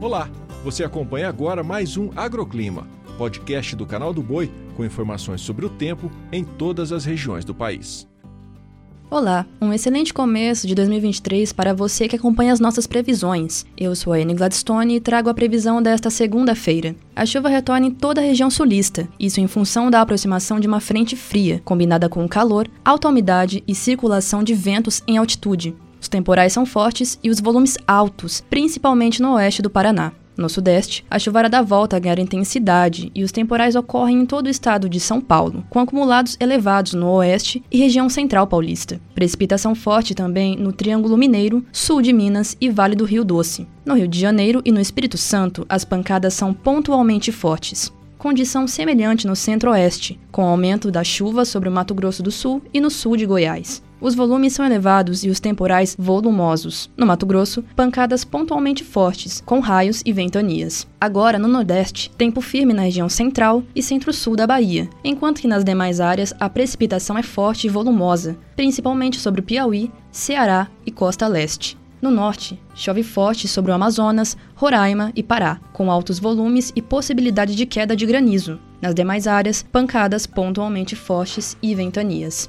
Olá, você acompanha agora mais um Agroclima, podcast do canal do Boi com informações sobre o tempo em todas as regiões do país. Olá, um excelente começo de 2023 para você que acompanha as nossas previsões. Eu sou a Anne Gladstone e trago a previsão desta segunda-feira. A chuva retorna em toda a região sulista, isso em função da aproximação de uma frente fria, combinada com calor, alta umidade e circulação de ventos em altitude. Os temporais são fortes e os volumes altos, principalmente no oeste do Paraná. No sudeste, a chuvarada dá volta a ganhar intensidade e os temporais ocorrem em todo o estado de São Paulo, com acumulados elevados no oeste e região central paulista. Precipitação forte também no Triângulo Mineiro, sul de Minas e Vale do Rio Doce. No Rio de Janeiro e no Espírito Santo, as pancadas são pontualmente fortes condição semelhante no centro-oeste, com aumento da chuva sobre o Mato Grosso do Sul e no sul de Goiás. Os volumes são elevados e os temporais volumosos. No Mato Grosso, pancadas pontualmente fortes, com raios e ventanias. Agora, no Nordeste, tempo firme na região central e centro-sul da Bahia, enquanto que nas demais áreas a precipitação é forte e volumosa, principalmente sobre o Piauí, Ceará e Costa Leste. No norte, chove forte sobre o Amazonas, Roraima e Pará, com altos volumes e possibilidade de queda de granizo. Nas demais áreas, pancadas pontualmente fortes e ventanias.